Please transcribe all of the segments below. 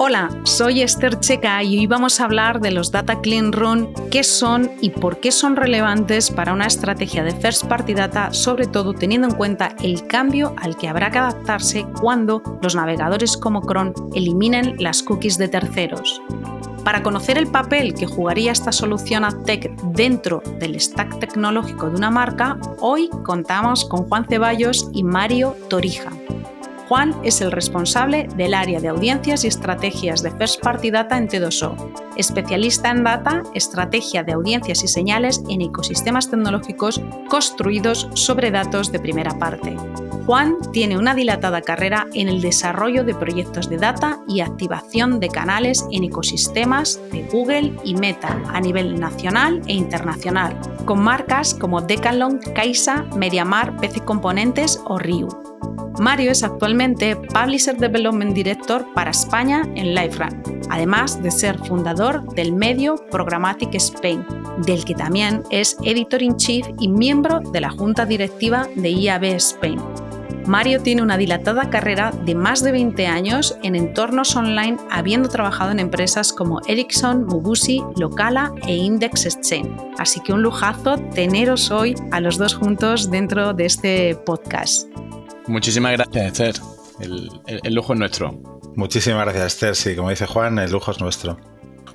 Hola, soy Esther Checa y hoy vamos a hablar de los Data Clean Room, qué son y por qué son relevantes para una estrategia de First Party Data, sobre todo teniendo en cuenta el cambio al que habrá que adaptarse cuando los navegadores como Chrome eliminen las cookies de terceros. Para conocer el papel que jugaría esta solución AdTech dentro del stack tecnológico de una marca, hoy contamos con Juan Ceballos y Mario Torija. Juan es el responsable del área de audiencias y estrategias de First Party Data en T2O, especialista en data, estrategia de audiencias y señales en ecosistemas tecnológicos construidos sobre datos de primera parte. Juan tiene una dilatada carrera en el desarrollo de proyectos de data y activación de canales en ecosistemas de Google y Meta a nivel nacional e internacional, con marcas como Decathlon, Caixa, Mediamar, PC Componentes o Riu. Mario es actualmente Publisher Development Director para España en LiveRun, además de ser fundador del medio Programmatic Spain, del que también es Editor in Chief y miembro de la junta directiva de IAB Spain. Mario tiene una dilatada carrera de más de 20 años en entornos online, habiendo trabajado en empresas como Ericsson, Mubusi, Locala e Index Exchange. Así que un lujazo teneros hoy a los dos juntos dentro de este podcast. Muchísimas gracias, Esther. El, lujo es nuestro. Muchísimas gracias, Esther. Sí, como dice Juan, el lujo es nuestro.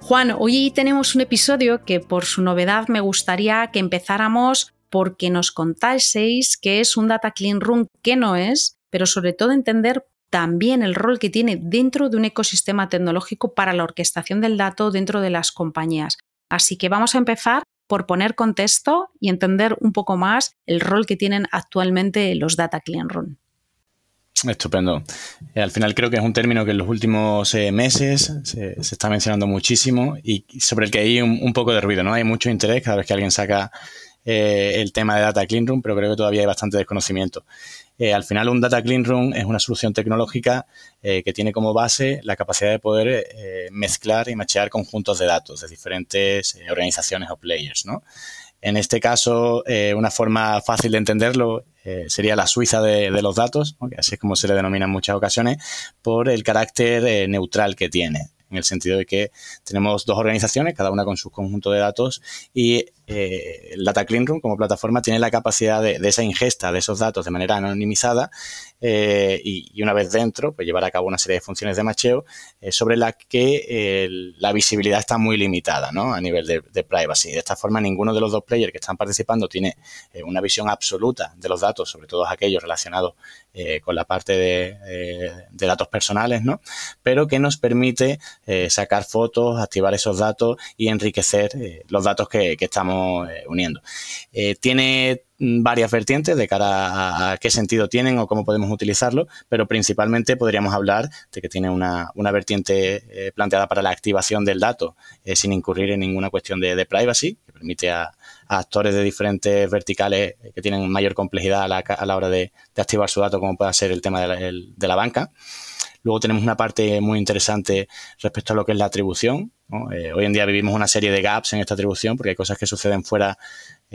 Juan, hoy tenemos un episodio que por su novedad me gustaría que empezáramos porque nos contaseis qué es un Data Clean Room, qué no es, pero sobre todo entender también el rol que tiene dentro de un ecosistema tecnológico para la orquestación del dato dentro de las compañías. Así que vamos a empezar por poner contexto y entender un poco más el rol que tienen actualmente los Data Clean Room. Estupendo. Eh, al final creo que es un término que en los últimos eh, meses se, está mencionando muchísimo y sobre el que hay un, poco de ruido, ¿no? Hay mucho interés cada vez que alguien saca eh, el tema de Data Clean Room, pero creo que todavía hay bastante desconocimiento. al final un Data Clean Room es una solución tecnológica que tiene como base la capacidad de poder mezclar y machear conjuntos de datos de diferentes organizaciones o players, ¿no? En este caso, una forma fácil de entenderlo eh, sería la Suiza de, los datos, así es como se le denomina en muchas ocasiones, por el carácter eh, neutral que tiene en el sentido de que tenemos dos organizaciones, cada una con su conjunto de datos, y eh, el Data Clean Room como plataforma tiene la capacidad de, esa ingesta de esos datos de manera anonimizada eh, y, una vez dentro, pues llevar a cabo una serie de funciones de macheo eh, sobre las que la visibilidad está muy limitada ¿no? a nivel de, de, privacy. De esta forma, ninguno de los dos players que están participando tiene una visión absoluta de los datos, sobre todo aquellos relacionados con la parte de, datos personales, ¿no? pero que nos permite sacar fotos, activar esos datos y enriquecer los datos que estamos uniendo. tiene varias vertientes de cara a, qué sentido tienen o cómo podemos utilizarlo, pero principalmente podríamos hablar de que tiene una, vertiente eh, planteada para la activación del dato eh, sin incurrir en ninguna cuestión de, privacy, que permite a, actores de diferentes verticales que tienen mayor complejidad a la, hora de, activar su dato, como pueda ser el tema de la, banca. Luego tenemos una parte muy interesante respecto a lo que es la atribución. Eh, hoy en día vivimos una serie de gaps en esta atribución porque hay cosas que suceden fuera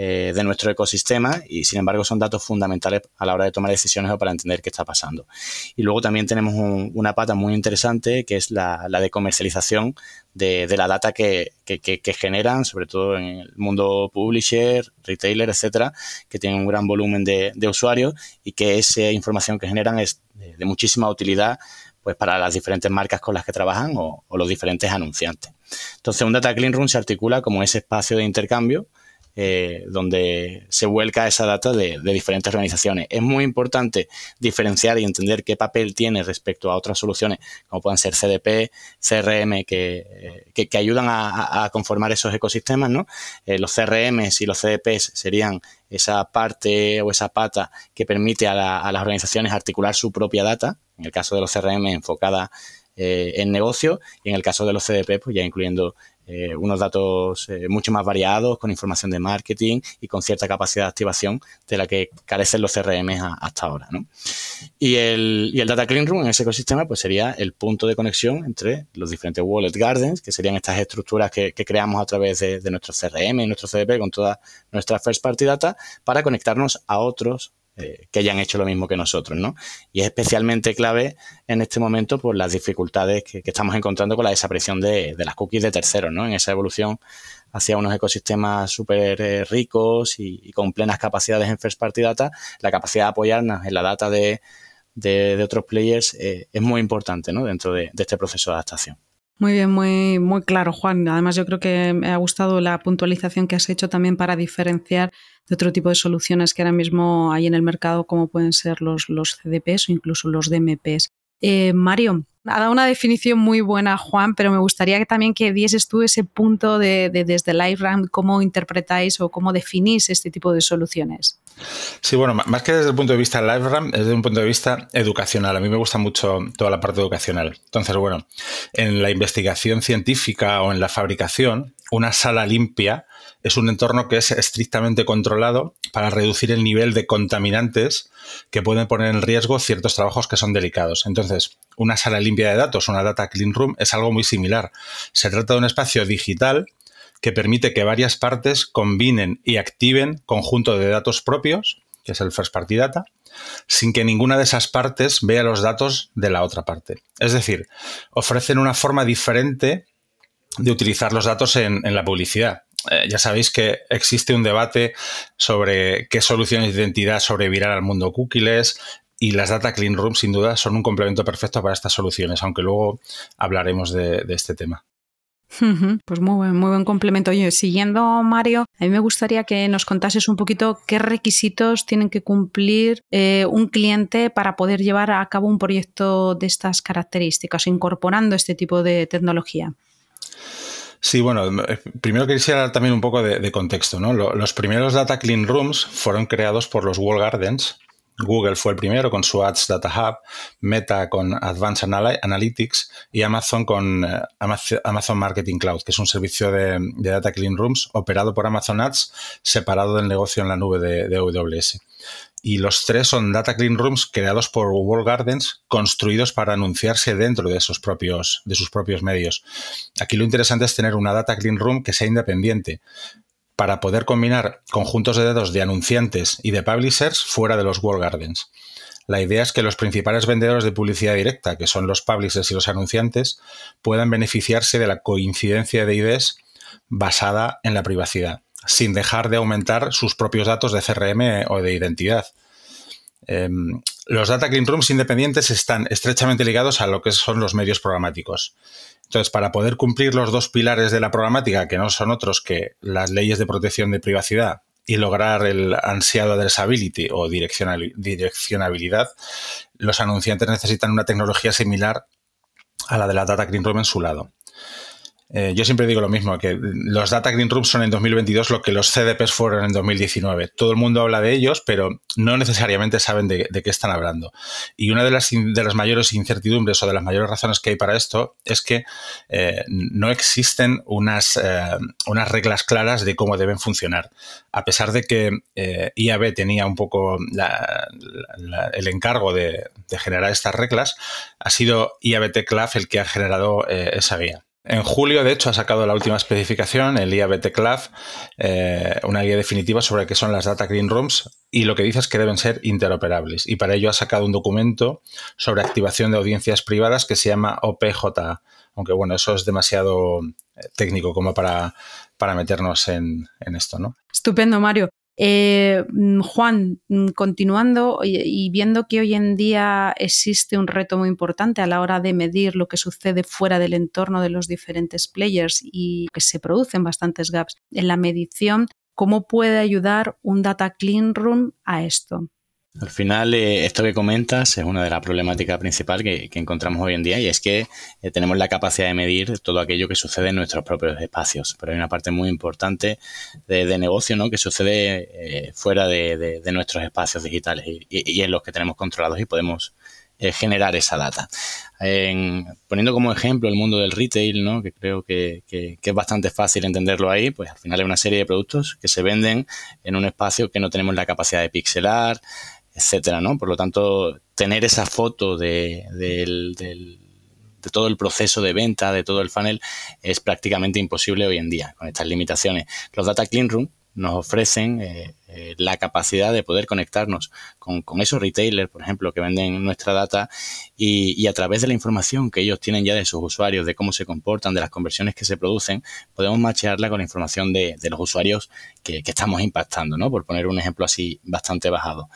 eh, de nuestro ecosistema y sin embargo son datos fundamentales a la hora de tomar decisiones o para entender qué está pasando. Y luego también tenemos una pata muy interesante que es la, de comercialización de, la data que, generan, sobre todo en el mundo publisher, retailer, etcétera, que tienen un gran volumen de, usuarios y que esa información que generan es de, muchísima utilidad pues para las diferentes marcas con las que trabajan o, o, los diferentes anunciantes. Entonces, un Data Clean Room se articula como ese espacio de intercambio eh, donde se vuelca esa data de, diferentes organizaciones. Es muy importante diferenciar y entender qué papel tiene respecto a otras soluciones, como puedan ser CDP, CRM, que, que, ayudan a, conformar esos ecosistemas. ¿no? Eh, los CRM y los CDPs serían esa parte o esa pata que permite a, las organizaciones articular su propia data, en el caso de los CRM enfocada eh, en negocio y en el caso de los CDP, pues ya incluyendo eh, unos datos eh, mucho más variados, con información de marketing y con cierta capacidad de activación de la que carecen los CRM hasta ahora. Y, el, y el Data Clean Room en ese ecosistema pues sería el punto de conexión entre los diferentes Wallet Gardens, que serían estas estructuras que, creamos a través de, de nuestro CRM y nuestro CDP con toda nuestra first party data para conectarnos a otros eh, que hayan hecho lo mismo que nosotros, ¿no? Y es especialmente clave en este momento por las dificultades que, estamos encontrando con la desaparición de, las cookies de terceros, ¿no? En esa evolución hacia unos ecosistemas súper eh, ricos y, con plenas capacidades en First Party Data, la capacidad de apoyarnos en la data de, otros players eh, es muy importante, ¿no? Dentro de este proceso de adaptación. Muy bien, muy, muy claro, Juan. Además, yo creo que me ha gustado la puntualización que has hecho también para diferenciar de otro tipo de soluciones que ahora mismo hay en el mercado, como pueden ser los, los CDPs o incluso los DMPs. Eh, Mario, ha dado una definición muy buena, Juan, pero me gustaría que también que dieses tú ese punto de, desde LiveRAM, cómo interpretáis o cómo definís este tipo de soluciones. Sí, bueno, más que desde el punto de vista LiveRAM, es desde un punto de vista educacional. A mí me gusta mucho toda la parte educacional. Entonces, bueno, en la investigación científica o en la fabricación, una sala limpia es un entorno que es estrictamente controlado para reducir el nivel de contaminantes que pueden poner en riesgo ciertos trabajos que son delicados. Entonces, una sala limpia de datos, una data clean room, es algo muy similar. Se trata de un espacio digital que permite que varias partes combinen y activen conjunto de datos propios, que es el first party data, sin que ninguna de esas partes vea los datos de la otra parte. Es decir, ofrecen una forma diferente de utilizar los datos en, la publicidad. Eh, ya sabéis que existe un debate sobre qué soluciones de identidad sobrevivirán al mundo cookies y las Data Clean Rooms sin duda son un complemento perfecto para estas soluciones, aunque luego hablaremos de, este tema. Pues muy buen, complemento. Siguiendo, Mario, a mí me gustaría que nos contases un poquito qué requisitos tienen que cumplir eh, un cliente para poder llevar a cabo un proyecto de estas características, incorporando este tipo de tecnología. Sí, bueno, eh, primero quisiera dar también un poco de, contexto. ¿no? Los primeros Data Clean Rooms fueron creados por los Wall Gardens. Google fue el primero con su Ads Data Hub, Meta con Advanced Analytics y Amazon con eh, Amazon Marketing Cloud, que es un servicio de, Data Clean Rooms operado por Amazon Ads separado del negocio en la nube de, de AWS y los tres son data clean rooms creados por Wall Gardens, construidos para anunciarse dentro de, esos propios, de sus propios medios. Aquí lo interesante es tener una data clean room que sea independiente para poder combinar conjuntos de datos de anunciantes y de publishers fuera de los Wall Gardens. La idea es que los principales vendedores de publicidad directa, que son los publishers y los anunciantes, puedan beneficiarse de la coincidencia de ideas basada en la privacidad sin dejar de aumentar sus propios datos de CRM o de identidad. Em, los data clean rooms independientes están estrechamente ligados a lo que son los medios programáticos. Entonces, para poder cumplir los dos pilares de la programática, que no son otros que las leyes de protección de privacidad y lograr el ansiado addressability o direccionabilidad, los anunciantes necesitan una tecnología similar a la de la Data Clean Room en su lado. Eh, yo siempre digo lo mismo, que los Data Green Rooms son en 2022 lo que los CDPs fueron en 2019. Todo el mundo habla de ellos, pero no necesariamente saben de, qué están hablando. Y una de las, de las mayores incertidumbres o de las mayores razones que hay para esto es que eh, no existen unas, eh, unas reglas claras de cómo deben funcionar. A pesar de que IAB tenía un poco el encargo de, generar estas reglas, ha sido IAB Tech el que ha generado esa guía. En julio, de hecho, ha sacado la última especificación, el IABT Club, eh, una guía definitiva sobre qué son las Data Green Rooms y lo que dice es que deben ser interoperables. Y para ello ha sacado un documento sobre activación de audiencias privadas que se llama OPJ, aunque bueno, eso es demasiado eh, técnico como para, para meternos en, en esto, ¿no? Estupendo, Mario. Eh, mm, Juan, mm, continuando y, viendo que hoy en día existe un reto muy importante a la hora de medir lo que sucede fuera del entorno de los diferentes players y que se producen bastantes gaps en la medición, ¿Cómo puede ayudar un Data Clean Room a esto? Al final, eh, esto que comentas es una de las problemáticas principales que, encontramos hoy en día y es que eh, tenemos la capacidad de medir todo aquello que sucede en nuestros propios espacios, pero hay una parte muy importante de, negocio ¿no? que sucede eh, fuera de, nuestros espacios digitales y, en los que tenemos controlados y podemos generar esa data. poniendo como ejemplo el mundo del retail, ¿no? que creo que, es bastante fácil entenderlo ahí, pues al final hay una serie de productos que se venden en un espacio que no tenemos la capacidad de pixelar, etcétera, ¿no? Por lo tanto, tener esa foto de, todo el proceso de venta, de todo el funnel, es prácticamente imposible hoy en día con estas limitaciones. Los Data Clean Room nos ofrecen eh, eh, la capacidad de poder conectarnos con, esos retailers, por ejemplo, que venden nuestra data y, a través de la información que ellos tienen ya de sus usuarios, de cómo se comportan, de las conversiones que se producen, podemos machearla con la información de, los usuarios que, estamos impactando, ¿no? Por poner un ejemplo así bastante bajado.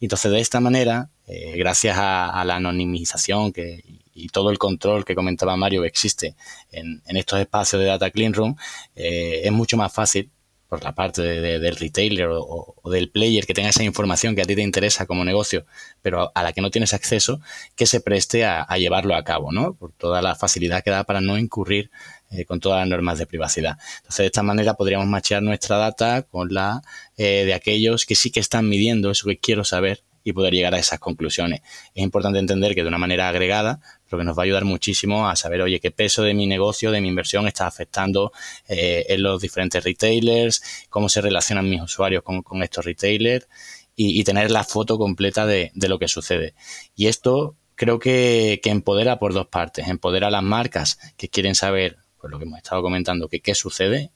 Entonces, de esta manera, eh, gracias a, la anonimización que, y todo el control que comentaba Mario que existe en, estos espacios de Data Clean Room, eh, es mucho más fácil por la parte del retailer o, del player que tenga esa información que a ti te interesa como negocio, pero a la que no tienes acceso, que se preste a, llevarlo a cabo, ¿no? Por toda la facilidad que da para no incurrir eh, con todas las normas de privacidad. Entonces, de esta manera podríamos machear nuestra data con la eh, de aquellos que sí que están midiendo eso que quiero saber y poder llegar a esas conclusiones. Es importante entender que de una manera agregada, lo que nos va a ayudar muchísimo a saber, oye, qué peso de mi negocio, de mi inversión está afectando eh, en los diferentes retailers, cómo se relacionan mis usuarios con, estos retailers y, tener la foto completa de, lo que sucede. Y esto creo que, empodera por dos partes. Empodera a las marcas que quieren saber, pues lo que hemos estado comentando, que qué sucede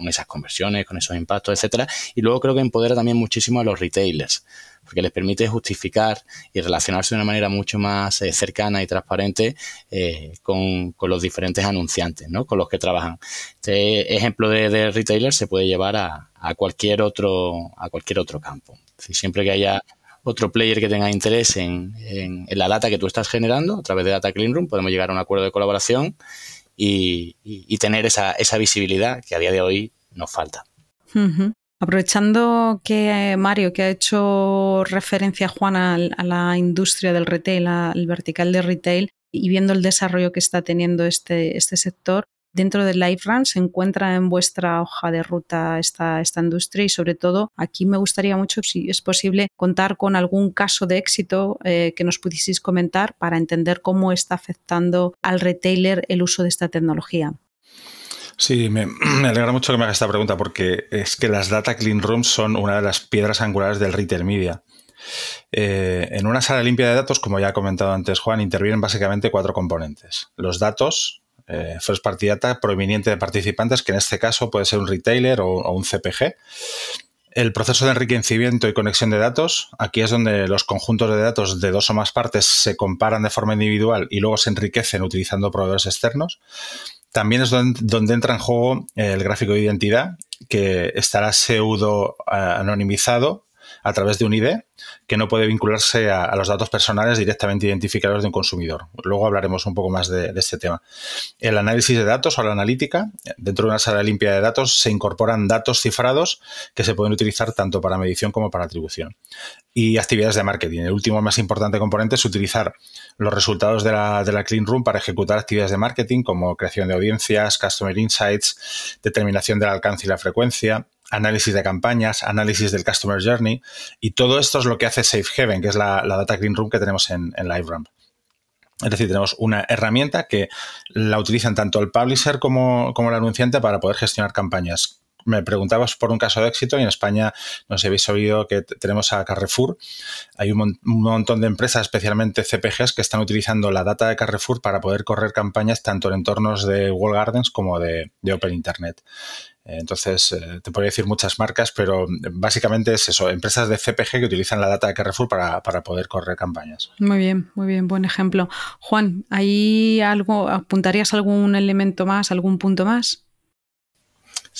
con esas conversiones, con esos impactos, etcétera. Y luego creo que empodera también muchísimo a los retailers, porque les permite justificar y relacionarse de una manera mucho más eh, cercana y transparente eh, con, los diferentes anunciantes ¿no? con los que trabajan. Este ejemplo de, retailer se puede llevar a, cualquier otro, a cualquier otro campo. siempre que haya otro player que tenga interés en, la data que tú estás generando a través de Data Clean Room, podemos llegar a un acuerdo de colaboración y, tener esa, visibilidad que a día de hoy nos falta. Aprovechando que Mario, que ha hecho referencia Juan a, la industria del retail, al vertical de retail, y viendo el desarrollo que está teniendo este, este sector, dentro de LiveRun se encuentra en vuestra hoja de ruta esta, esta industria y sobre todo aquí me gustaría mucho, si es posible, contar con algún caso de éxito eh, que nos pudieseis comentar para entender cómo está afectando al retailer el uso de esta tecnología. Sí, me, alegra mucho que me hagas esta pregunta porque es que las Data Clean Rooms son una de las piedras angulares del retail media. Eh, en una sala limpia de datos, como ya ha comentado antes Juan, intervienen básicamente cuatro componentes. Los datos, eh, first party data proveniente de participantes, que en este caso puede ser un retailer o, un CPG. El proceso de enriquecimiento y conexión de datos, aquí es donde los conjuntos de datos de dos o más partes se comparan de forma individual y luego se enriquecen utilizando proveedores externos. También es donde, entra en juego el gráfico de identidad, que estará pseudo eh, anonimizado a través de un ID que no puede vincularse a, los datos personales directamente identificados de un consumidor. Luego hablaremos un poco más de, este tema. El análisis de datos o la analítica, dentro de una sala limpia de datos se incorporan datos cifrados que se pueden utilizar tanto para medición como para atribución. Y actividades de marketing. El último más importante componente es utilizar los resultados de la, de la Clean Room para ejecutar actividades de marketing como creación de audiencias, Customer Insights, determinación del alcance y la frecuencia, análisis de campañas, análisis del Customer Journey y todo esto es lo que hace Safe Haven, que es la, Data Clean Room que tenemos en, en LiveRamp. Es decir, tenemos una herramienta que la utilizan tanto el publisher como el anunciante para poder gestionar campañas me preguntabas por un caso de éxito y en España, no sé si habéis oído que tenemos a Carrefour. Hay un, montón de empresas, especialmente CPGs, que están utilizando la data de Carrefour para poder correr campañas tanto en entornos de Wall Gardens como de, Open Internet. Entonces, eh, te podría decir muchas marcas, pero básicamente es eso, empresas de CPG que utilizan la data de Carrefour para, para poder correr campañas. Muy bien, muy bien, buen ejemplo. Juan, ¿ahí algo, apuntarías algún elemento más, algún punto más?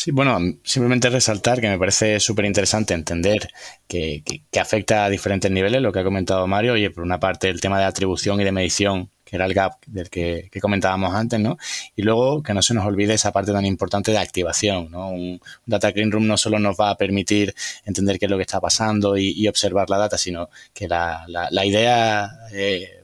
Sí, bueno, simplemente resaltar que me parece súper interesante entender que, afecta a diferentes niveles, lo que ha comentado Mario. Oye, por una parte el tema de atribución y de medición, que era el gap del que, comentábamos antes, ¿no? Y luego que no se nos olvide esa parte tan importante de activación, ¿no? Un, data clean room no solo nos va a permitir entender qué es lo que está pasando y, observar la data, sino que la, idea... Eh,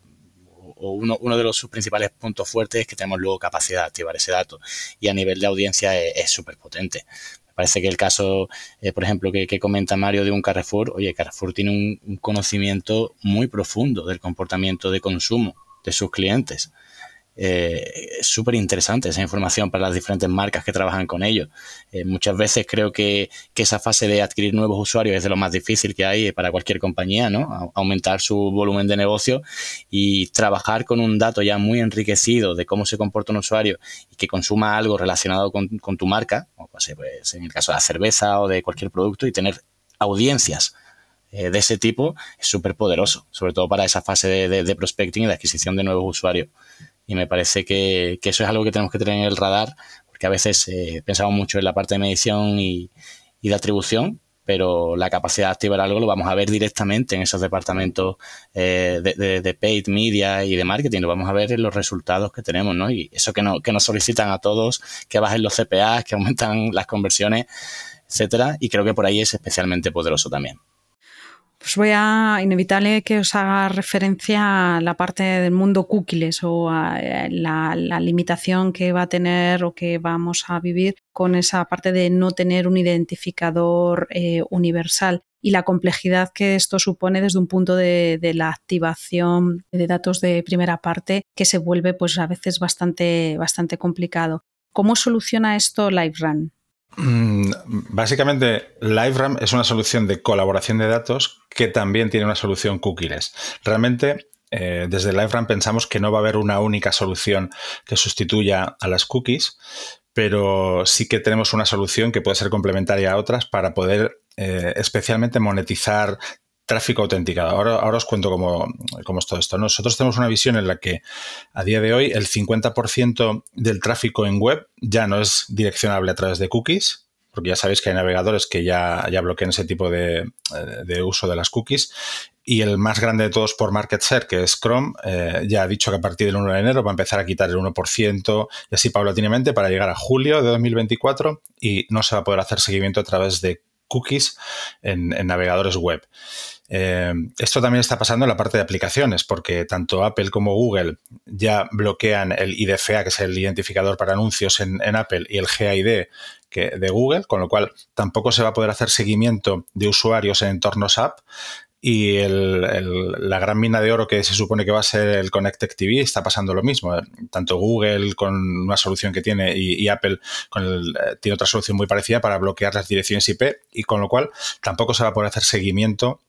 o uno, uno de los sus principales puntos fuertes es que tenemos luego capacidad de activar ese dato y a nivel de audiencia es súper potente. Me parece que el caso, eh, por ejemplo, que, comenta Mario de un Carrefour, oye, Carrefour tiene un conocimiento muy profundo del comportamiento de consumo de sus clientes eh, es súper interesante esa información para las diferentes marcas que trabajan con ellos. Eh, muchas veces creo que, esa fase de adquirir nuevos usuarios es de lo más difícil que hay para cualquier compañía, ¿no? aumentar su volumen de negocio y trabajar con un dato ya muy enriquecido de cómo se comporta un usuario y que consuma algo relacionado con, tu marca, o pues, en el caso de la cerveza o de cualquier producto, y tener audiencias eh, de ese tipo es súper poderoso, sobre todo para esa fase de, de prospecting y de adquisición de nuevos usuarios. Y me parece que, eso es algo que tenemos que tener en el radar, porque a veces eh, pensamos mucho en la parte de medición y, de atribución, pero la capacidad de activar algo lo vamos a ver directamente en esos departamentos eh, de, paid media y de marketing, lo vamos a ver en los resultados que tenemos, ¿no? Y eso que, no, que nos solicitan a todos, que bajen los CPAs, que aumentan las conversiones, etcétera, y creo que por ahí es especialmente poderoso también. Pues voy a inevitable que os haga referencia a la parte del mundo cookies o a eh, la, limitación que va a tener o que vamos a vivir con esa parte de no tener un identificador eh, universal y la complejidad que esto supone desde un punto de, la activación de datos de primera parte que se vuelve pues a veces bastante, bastante complicado. ¿Cómo soluciona esto LiveRun? Mm, básicamente, LiveRAM es una solución de colaboración de datos que también tiene una solución cookies. Realmente, eh, desde LiveRAM pensamos que no va a haber una única solución que sustituya a las cookies, pero sí que tenemos una solución que puede ser complementaria a otras para poder eh, especialmente monetizar tráfico autenticado. Ahora, ahora os cuento cómo, cómo, es todo esto. Nosotros tenemos una visión en la que a día de hoy el 50% del tráfico en web ya no es direccionable a través de cookies, porque ya sabéis que hay navegadores que ya, ya bloquean ese tipo de, de uso de las cookies. Y el más grande de todos por market share, que es Chrome, eh, ya ha dicho que a partir del 1 de enero va a empezar a quitar el 1% y así paulatinamente para llegar a julio de 2024 y no se va a poder hacer seguimiento a través de cookies en, en navegadores web. Eh, esto también está pasando en la parte de aplicaciones, porque tanto Apple como Google ya bloquean el IDFA, que es el identificador para anuncios en, Apple, y el GID de Google, con lo cual tampoco se va a poder hacer seguimiento de usuarios en entornos app. Y la gran mina de oro que se supone que va a ser el Connected TV está pasando lo mismo. Tanto Google con una solución que tiene y, Apple con eh, tiene otra solución muy parecida para bloquear las direcciones IP y con lo cual tampoco se va a poder hacer seguimiento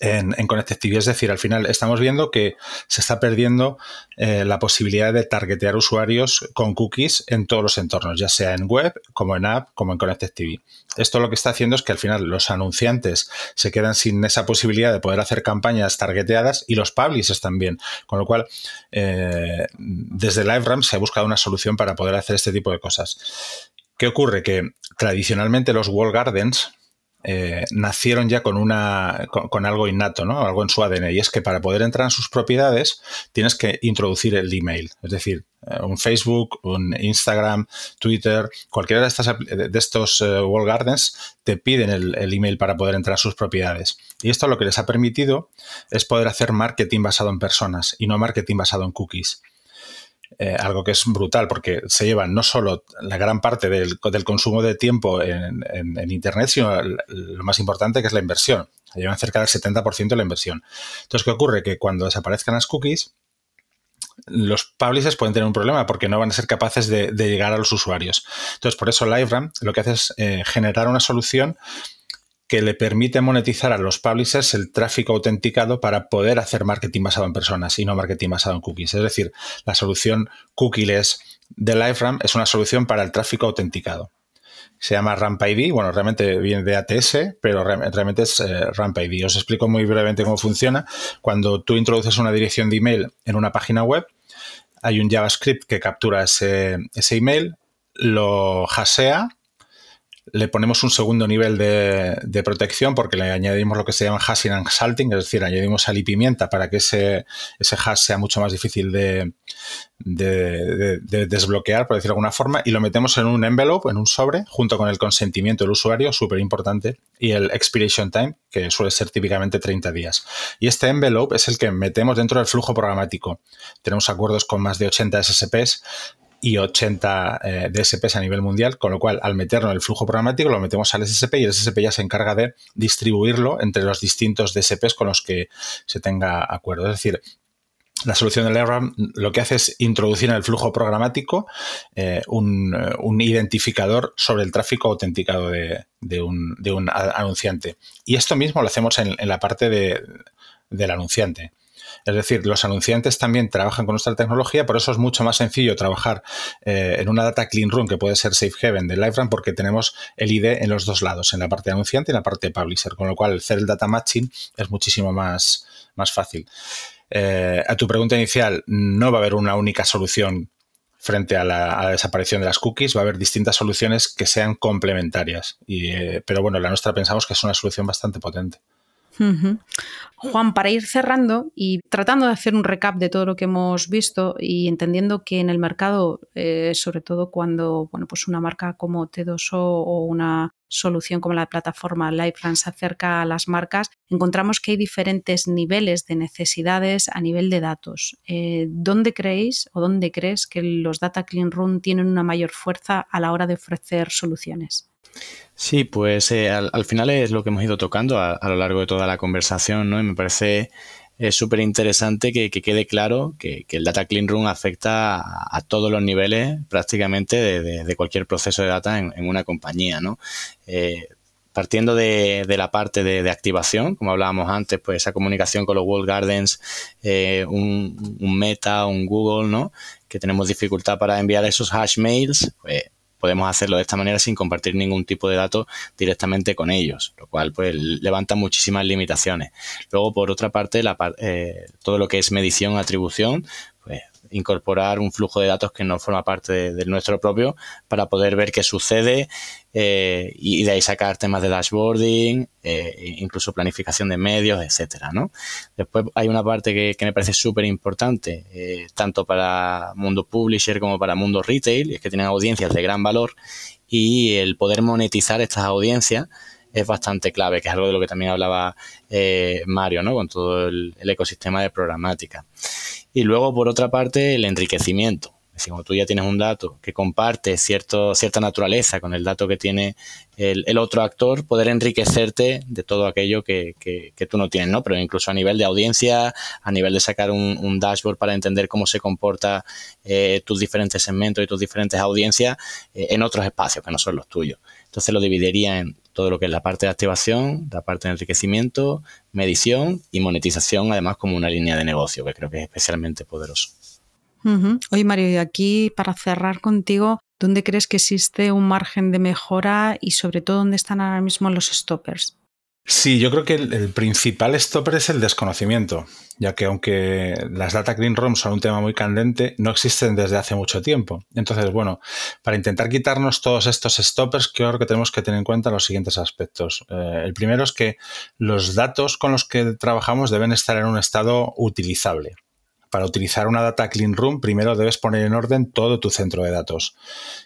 en, en Es decir, al final estamos viendo que se está perdiendo eh, la posibilidad de targetear usuarios con cookies en todos los entornos, ya sea en web, como en app, como en Connected TV. Esto lo que está haciendo es que al final los anunciantes se quedan sin esa posibilidad de poder hacer campañas targeteadas y los publishers también. Con lo cual, eh, desde LiveRAM se ha buscado una solución para poder hacer este tipo de cosas. ¿Qué ocurre? Que tradicionalmente los wall gardens, eh, nacieron ya con, una, con, algo innato, ¿no? algo en su ADN, y es que para poder entrar en sus propiedades tienes que introducir el email, es decir, eh, un Facebook, un Instagram, Twitter, cualquiera de, estas, de estos uh, wall gardens te piden el, el, email para poder entrar a sus propiedades. Y esto lo que les ha permitido es poder hacer marketing basado en personas y no marketing basado en cookies. Eh, algo que es brutal porque se llevan no solo la gran parte del, consumo de tiempo en, Internet, sino lo más importante que es la inversión. Se llevan cerca del 70% de la inversión. Entonces, ¿qué ocurre? Que cuando desaparezcan las cookies, los publishers pueden tener un problema porque no van a ser capaces de, llegar a los usuarios. Entonces, por eso LiveRAM lo que hace es eh, generar una solución que le permite monetizar a los publishers el tráfico autenticado para poder hacer marketing basado en personas y no marketing basado en cookies. Es decir, la solución cookieless de LiveRAM es una solución para el tráfico autenticado. Se llama Ramp ID, bueno, realmente viene de ATS, pero realmente es eh, Ramp ID. Os explico muy brevemente cómo funciona. Cuando tú introduces una dirección de email en una página web, hay un JavaScript que captura ese, ese email, lo hasea le ponemos un segundo nivel de, protección porque le añadimos lo que se llama hashing and salting, es decir, añadimos sal y pimienta para que ese, ese hash sea mucho más difícil de, desbloquear, por decirlo de alguna forma, y lo metemos en un envelope, en un sobre, junto con el consentimiento del usuario, súper importante, y el expiration time, que suele ser típicamente 30 días. Y este envelope es el que metemos dentro del flujo programático. Tenemos acuerdos con más de 80 SSPs y 80 eh, DSPs a nivel mundial, con lo cual al meterlo en el flujo programático lo metemos al SSP y el SSP ya se encarga de distribuirlo entre los distintos DSPs con los que se tenga acuerdo. Es decir, la solución del LRAM lo que hace es introducir en el flujo programático eh, un, identificador sobre el tráfico autenticado de, un, anunciante. Y esto mismo lo hacemos en, la parte del anunciante. Es decir, los anunciantes también trabajan con nuestra tecnología, por eso es mucho más sencillo trabajar eh, en una data clean room que puede ser Safe Haven de LiveRun porque tenemos el ID en los dos lados, en la parte de anunciante y en la parte de publisher, con lo cual hacer el data matching es muchísimo más, más fácil. Eh, a tu pregunta inicial, no va a haber una única solución frente a la, desaparición de las cookies, va a haber distintas soluciones que sean complementarias. Eh, pero bueno, la nuestra pensamos que es una solución bastante potente. Juan, para ir cerrando y tratando de hacer un recap de todo lo que hemos visto y entendiendo que en el mercado, eh, sobre todo cuando bueno, pues una marca como T2O o una solución como la plataforma LiveRun se acerca a las marcas, encontramos que hay diferentes niveles de necesidades a nivel de datos. Eh, ¿Dónde creéis o dónde crees que los Data Clean Room tienen una mayor fuerza a la hora de ofrecer soluciones? Sí, pues eh, al, final es lo que hemos ido tocando a, lo largo de toda la conversación, ¿no? Y me parece eh, súper interesante que, quede claro que, el Data Clean Room afecta a, todos los niveles prácticamente de, cualquier proceso de data en, una compañía, ¿no? Eh, partiendo de, la parte de, activación, como hablábamos antes, pues esa comunicación con los World Gardens, un, un, Meta, un Google, ¿no? Que tenemos dificultad para enviar esos hash mails, pues podemos hacerlo de esta manera sin compartir ningún tipo de datos directamente con ellos, lo cual pues levanta muchísimas limitaciones. Luego, por otra parte, la, eh, todo lo que es medición, atribución, incorporar un flujo de datos que no forma parte del nuestro propio para poder ver qué sucede eh, y de ahí sacar temas de dashboarding, eh, incluso planificación de medios, etcétera, ¿no? Después hay una parte que, me parece súper importante, eh, tanto para mundo publisher como para mundo retail, y es que tienen audiencias de gran valor y el poder monetizar estas audiencias es bastante clave, que es algo de lo que también hablaba Mario, ¿no? Con todo el ecosistema de programática. Y luego, por otra parte, el enriquecimiento. Es decir, tú ya tienes un dato que comparte cierto, cierta naturaleza con el dato que tiene el, otro actor, poder enriquecerte de todo aquello que, tú no tienes, ¿no? Pero incluso a nivel de audiencia, a nivel de sacar un, dashboard para entender cómo se comporta eh, tus diferentes segmentos y tus diferentes audiencias eh, en otros espacios que no son los tuyos. Entonces lo dividiría en todo lo que es la parte de activación, la parte de enriquecimiento, medición y monetización, además como una línea de negocio, que creo que es especialmente poderoso. Oye, Mario, y aquí para cerrar contigo, ¿dónde crees que existe un margen de mejora y sobre todo dónde están ahora mismo los stoppers? Sí, yo creo que el, principal stopper es el desconocimiento, ya que aunque las data clean rooms son un tema muy candente, no existen desde hace mucho tiempo. Entonces, bueno, para intentar quitarnos todos estos stoppers, creo que tenemos que tener en cuenta los siguientes aspectos. Eh, el primero es que los datos con los que trabajamos deben estar en un estado utilizable para utilizar una data clean room, primero debes poner en orden todo tu centro de datos.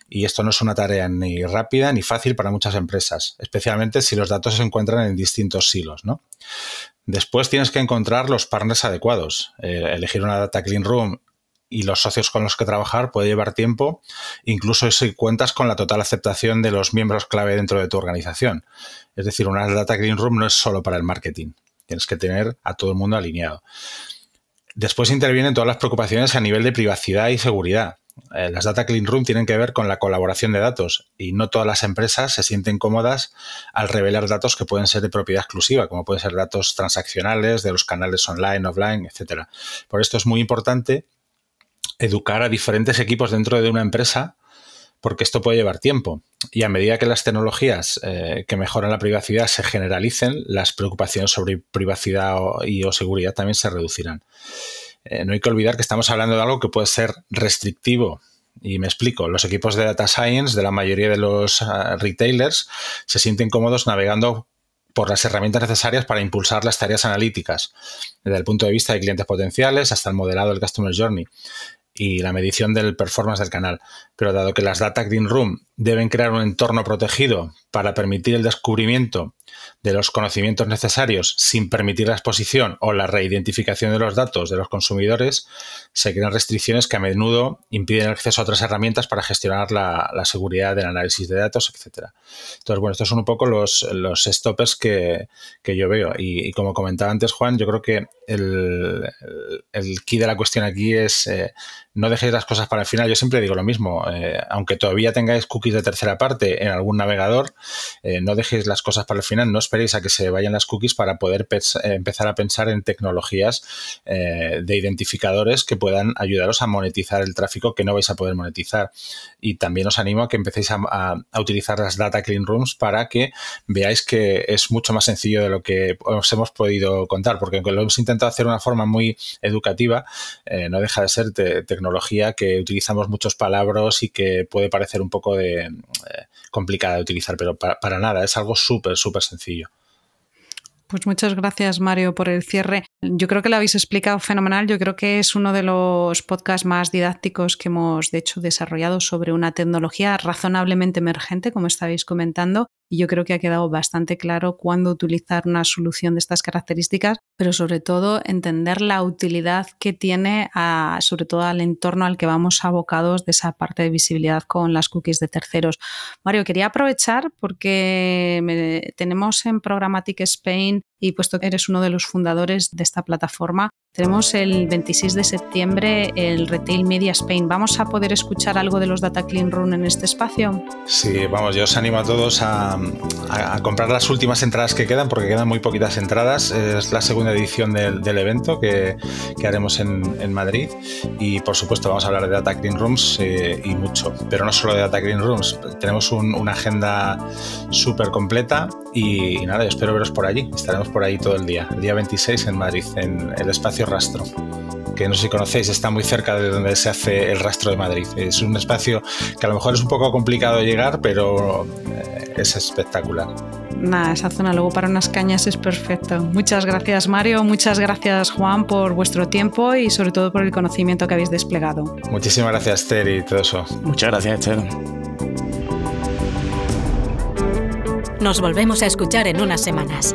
Y esto no es una tarea ni rápida ni fácil para muchas empresas, especialmente si los datos se encuentran en distintos silos. Después tienes que encontrar los partners adecuados. Eh, elegir una data clean room y los socios con los que trabajar puede llevar tiempo, incluso si cuentas con la total aceptación de los miembros clave dentro de tu organización. Es decir, una data clean room no es solo para el marketing. Tienes que tener a todo el mundo alineado. Después intervienen todas las preocupaciones a nivel de privacidad y seguridad. Eh, las Data Clean Room tienen que ver con la colaboración de datos y no todas las empresas se sienten cómodas al revelar datos que pueden ser de propiedad exclusiva, como pueden ser datos transaccionales de los canales online, offline, etc. Por esto es muy importante educar a diferentes equipos dentro de una empresa porque esto puede llevar tiempo. Y a medida que las tecnologías eh, que mejoran la privacidad se generalicen, las preocupaciones sobre privacidad y o seguridad también se reducirán. Eh, no hay que olvidar que estamos hablando de algo que puede ser restrictivo Y me explico, los equipos de Data Science de la mayoría de los ah, retailers se sienten cómodos navegando por las herramientas necesarias para impulsar las tareas analíticas, desde el punto de vista de clientes potenciales hasta el modelado del Customer Journey y la medición del performance del canal. Pero dado que las Data Green Room deben crear un entorno protegido para permitir el descubrimiento de los conocimientos necesarios sin permitir la exposición o la reidentificación de los datos de los consumidores, se crean restricciones que a menudo impiden el acceso a otras herramientas para gestionar la, seguridad del análisis de datos, etc. Entonces, bueno, estos son un poco los, los stoppers que, yo veo. Y, como comentaba antes Juan, yo creo que el, key de la cuestión aquí es eh, no dejéis las cosas para el final. Yo siempre digo lo mismo, eh, aunque todavía tengáis cookies de tercera parte en algún navegador, eh, no dejéis las cosas para el final, no esperéis a que se vayan las cookies para poder empezar a pensar en tecnologías de identificadores que puedan ayudaros a monetizar el tráfico que no vais a poder monetizar. Y también os animo a que empecéis a, utilizar las data clean rooms para que veáis que es mucho más sencillo de lo que os hemos podido contar, porque aunque lo hemos intentado hacer de una forma muy educativa, no deja de ser tecnología que utilizamos muchos palabras y que puede parecer un poco de, eh, complicada de utilizar, pero para, nada, es algo súper, súper sencillo. Pues muchas gracias, Mario, por el cierre. Yo creo que lo habéis explicado fenomenal. Yo creo que es uno de los podcasts más didácticos que hemos, de hecho, desarrollado sobre una tecnología razonablemente emergente, como estabais comentando, y yo creo que ha quedado bastante claro cuándo utilizar una solución de estas características, pero sobre todo entender la utilidad que tiene sobre todo al entorno al que vamos abocados de esa parte de visibilidad con las cookies de terceros. Mario, quería aprovechar porque tenemos en Programmatic Spain y puesto que eres uno de los fundadores de esta plataforma, tenemos el 26 de septiembre el Retail Media Spain. ¿Vamos a poder escuchar algo de los Data Clean Room en este espacio? Sí, vamos, yo os animo a todos a, comprar las últimas entradas que quedan, porque quedan muy poquitas entradas. Es la segunda edición del, evento que, haremos en, Madrid. Y por supuesto, vamos a hablar de Data Clean Rooms eh, y mucho, pero no solo de Data Clean Rooms. Tenemos una agenda súper completa y, y nada, yo espero veros por allí. Estaremos por ahí todo el día, el día 26 en Madrid, en el espacio Rastro que no sé si conocéis, está muy cerca de donde se hace el rastro de Madrid. Es un espacio que a lo mejor es un poco complicado llegar, pero eh, es espectacular. Nada, esa zona luego para unas cañas es perfecto. Muchas gracias Mario, muchas gracias Juan por vuestro tiempo y sobre todo por el conocimiento que habéis desplegado. Muchísimas gracias Esther y todo eso. Muchas gracias Esther. Nos volvemos a escuchar en unas semanas.